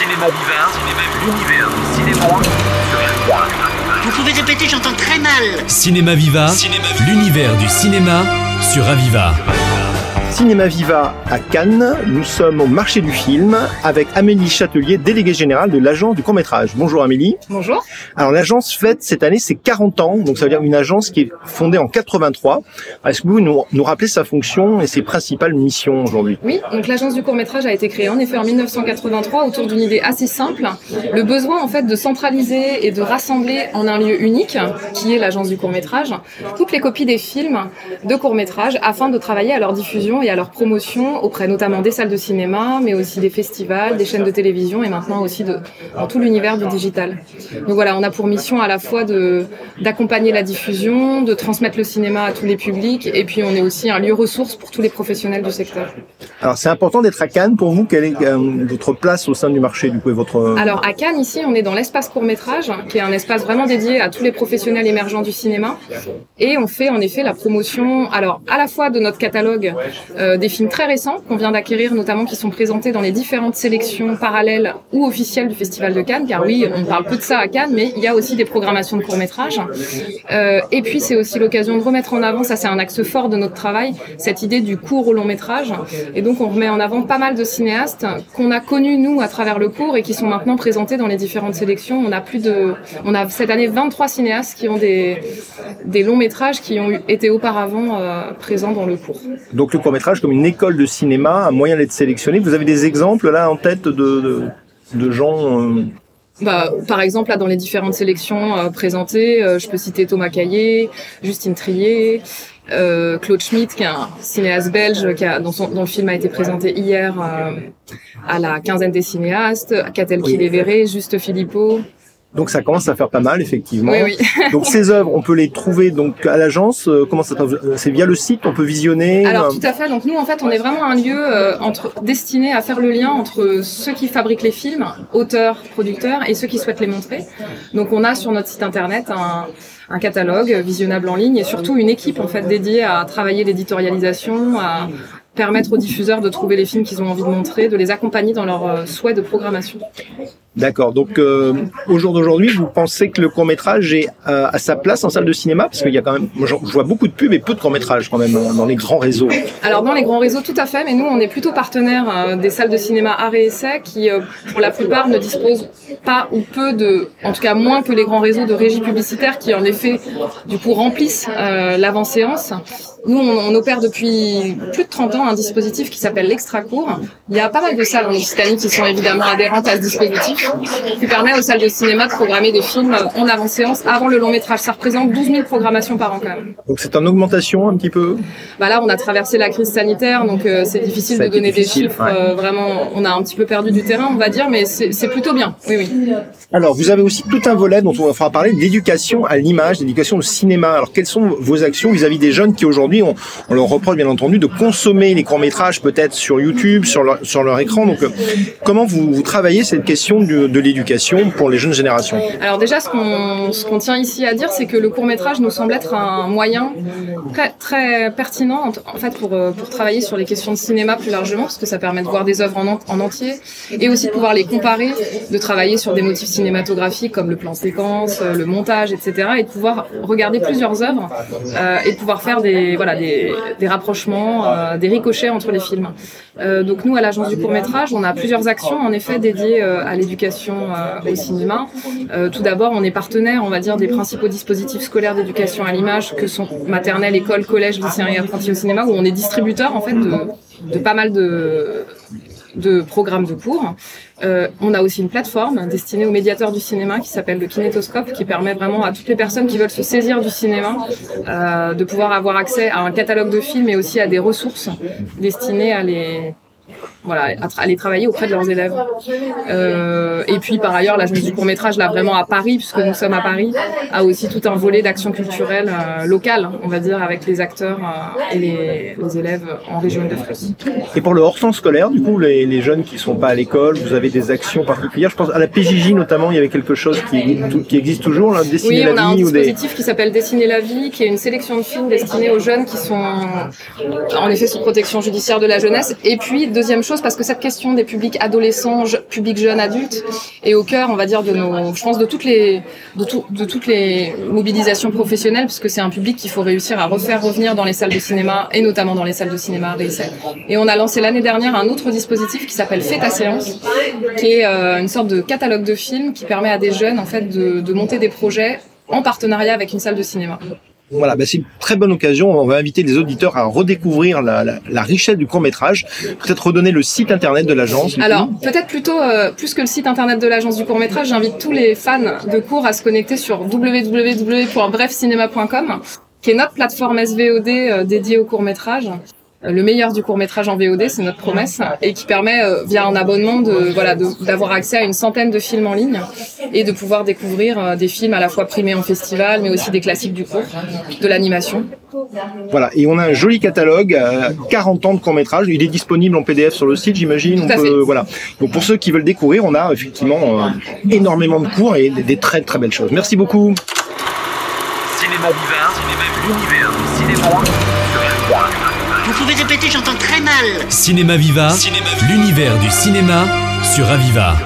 Cinéma Viva, l'univers du cinéma Vous pouvez répéter, j'entends très mal. Cinéma Viva, l'univers du cinéma sur Aviva. Cinéma Viva à Cannes, nous sommes au marché du film avec Amélie Châtelier, déléguée générale de l'agence du court-métrage. Bonjour Amélie. Bonjour. Alors l'agence fête cette année ses 40 ans, donc ça veut dire une agence qui est fondée en 83. Est-ce que vous nous, nous rappelez sa fonction et ses principales missions aujourd'hui? Oui, donc l'agence du court-métrage a été créée en effet en 1983 autour d'une idée assez simple, le besoin en fait de centraliser et de rassembler en un lieu unique, qui est l'agence du court-métrage, toutes les copies des films de court-métrage afin de travailler à leur diffusion et à leur promotion auprès notamment des salles de cinéma, mais aussi des festivals, des chaînes de télévision et maintenant aussi de, dans tout l'univers du digital. Donc voilà, on a pour mission à la fois de d'accompagner la diffusion, de transmettre le cinéma à tous les publics, et puis on est aussi un lieu ressource pour tous les professionnels du secteur. Alors c'est important d'être à Cannes pour vous. Quelle est euh, votre place au sein du marché du coup et votre Alors à Cannes ici, on est dans l'espace court métrage, qui est un espace vraiment dédié à tous les professionnels émergents du cinéma, et on fait en effet la promotion, alors à la fois de notre catalogue euh, des films très récents qu'on vient d'acquérir, notamment qui sont présentés dans les différentes sélections parallèles ou officielles du Festival de Cannes, car oui, on parle peu de ça à Cannes, mais il y a aussi des programmations de court métrage. Euh, et puis c'est aussi l'occasion de remettre en avant, ça c'est un axe fort de notre travail, cette idée du court au long métrage. Et donc on remet en avant pas mal de cinéastes qu'on a connus nous à travers le cours et qui sont maintenant présentés dans les différentes sélections. On a plus de, on a cette année 23 cinéastes qui ont des des longs métrages qui ont été auparavant euh, présents dans le cours. donc métrage comme une école de cinéma, un moyen d'être sélectionné. Vous avez des exemples là en tête de de, de gens euh, Bah, par exemple, là, dans les différentes sélections euh, présentées, euh, je peux citer Thomas Caillé, Justine Trier, euh, Claude Schmitt, qui est un cinéaste belge, qui a, dont, son- dont le film a été présenté hier à la quinzaine des cinéastes, Catel Oui. Kiléveré, Juste Philippot. Donc ça commence à faire pas mal effectivement. Oui, oui. donc ces œuvres, on peut les trouver donc à l'agence. euh, Comment ça passe C'est via le site, on peut visionner. Alors euh, tout à fait. Donc nous en fait on est vraiment un lieu euh, entre destiné à faire le lien entre ceux qui fabriquent les films, auteurs, producteurs, et ceux qui souhaitent les montrer. Donc on a sur notre site internet un, un catalogue visionnable en ligne et surtout une équipe en fait dédiée à travailler l'éditorialisation, à permettre aux diffuseurs de trouver les films qu'ils ont envie de montrer, de les accompagner dans leur euh, souhait de programmation. D'accord. Donc euh, au jour d'aujourd'hui, vous pensez que le court métrage est euh, à sa place en salle de cinéma? Parce qu'il y a quand même, je vois beaucoup de pubs et peu de court métrage quand même dans les grands réseaux. Alors dans les grands réseaux, tout à fait, mais nous on est plutôt partenaire euh, des salles de cinéma art et essai qui, euh, pour la plupart, ne disposent pas ou peu de, en tout cas moins que les grands réseaux de régie publicitaire qui en effet du coup remplissent l'avant-séance. Nous on, on opère depuis plus de 30 ans un dispositif qui s'appelle l'extra court. Il y a pas mal de salles en Occitanie qui sont évidemment adhérentes à ce dispositif qui permet aux salles de cinéma de programmer des films en avant-séance avant le long métrage. Ça représente 12 000 programmations par an quand même. Donc c'est en augmentation un petit peu. Bah là, on a traversé la crise sanitaire, donc euh, c'est difficile Ça de donner difficile, des chiffres. ouais. euh, vraiment, on a un petit peu perdu du terrain, on va dire, mais c'est plutôt bien. Oui, oui. Alors vous avez aussi tout un volet dont on va parler d'éducation à l'image, d'éducation au cinéma. Alors quelles sont vos actions vis-à-vis des jeunes qui aujourd'hui on, on leur reproche bien entendu de consommer les courts métrages peut-être sur YouTube, sur leur, écran. Donc euh, comment vous, travaillez cette question de, l'éducation pour les jeunes générations? Alors déjà, ce qu'on tient ici à dire, c'est que le court métrage nous semble être un moyen très pertinent en, fait pour euh, pour travailler sur les questions de cinéma plus largement, parce que ça permet de voir des œuvres en, en- en entier et aussi de pouvoir les comparer, de travailler sur des motifs cinématographiques comme le plan séquence, euh, le montage, etc. et de pouvoir regarder plusieurs œuvres et de pouvoir faire des voilà des, rapprochements, euh, des ricochets entre les films. Euh, donc nous à l'agence du court métrage, on a plusieurs actions en effet dédiées euh, à l'éducation au cinéma. Tout d'abord, on est partenaire, on va dire, des principaux dispositifs scolaires d'éducation à l'image que sont maternelle, école, collège, lycéen et apprenti au cinéma, où on est distributeur en fait de pas mal de de programmes de cours. Euh, on a aussi une plateforme destinée aux médiateurs du cinéma qui s'appelle le Kinétoscope, qui permet vraiment à toutes les personnes qui veulent se saisir du cinéma euh, de pouvoir avoir accès à un catalogue de films et aussi à des ressources destinées à les voilà, les travailler auprès de leurs élèves. Euh, et puis par ailleurs, l'agence du court métrage, là vraiment à Paris, puisque nous sommes à Paris, a aussi tout un volet d'action culturelle euh, locale, on va dire, avec les acteurs euh, et les, les élèves en région de France. Et pour le hors-temps scolaire, du coup, les, les jeunes qui sont pas à l'école, vous avez des actions particulières? Je pense à la PJJ notamment, il y avait quelque chose qui, qui existe toujours, là, dessiner Oui, la on a un vie des. dispositif qui s'appelle Dessiner la vie, qui est une sélection de films destinés aux jeunes qui sont en effet sous protection judiciaire de la jeunesse. Et puis, deuxième chose, parce que cette question des publics adolescents, publics jeunes, adultes est au cœur, on va dire, de nos, je pense, de toutes les, de, tout, de toutes les mobilisations professionnelles, puisque c'est un public qu'il faut réussir à refaire revenir dans les salles de cinéma et notamment dans les salles de cinéma à Réessai. Et on a lancé l'année dernière un autre dispositif qui s'appelle Fais ta séance, qui est euh, une sorte de catalogue de films qui permet à des jeunes en fait de monter des projets en partenariat avec une salle de cinéma. Voilà, ben c'est une très bonne occasion. On va inviter les auditeurs à redécouvrir la, la, la richesse du court métrage. Peut-être redonner le site internet de l'agence. Alors, peut-être plutôt, euh, plus que le site internet de l'agence du court-métrage, j'invite tous les fans de cours à se connecter sur www.brefcinéma.com, qui est notre plateforme SVOD euh, dédiée au court-métrage. Euh, Le meilleur du court-métrage en VOD, c'est notre promesse, et qui permet, euh, via un abonnement, de voilà, de- d'avoir accès à une centaine de films en ligne et de pouvoir découvrir euh, des films à la fois primés en festival, mais aussi des classiques du court, de l'animation. Voilà, et on a un joli catalogue, euh, 40 ans de court métrage. Il est disponible en PDF sur le site, j'imagine. Voilà. Donc pour ceux qui veulent découvrir, on a effectivement euh, énormément de cours et des, des très très belles choses. Merci beaucoup. Cinéma Vivant, l'univers cinéma. Vous pouvez répéter, j'entends très mal. Cinéma Viva, l'univers du cinéma sur Aviva.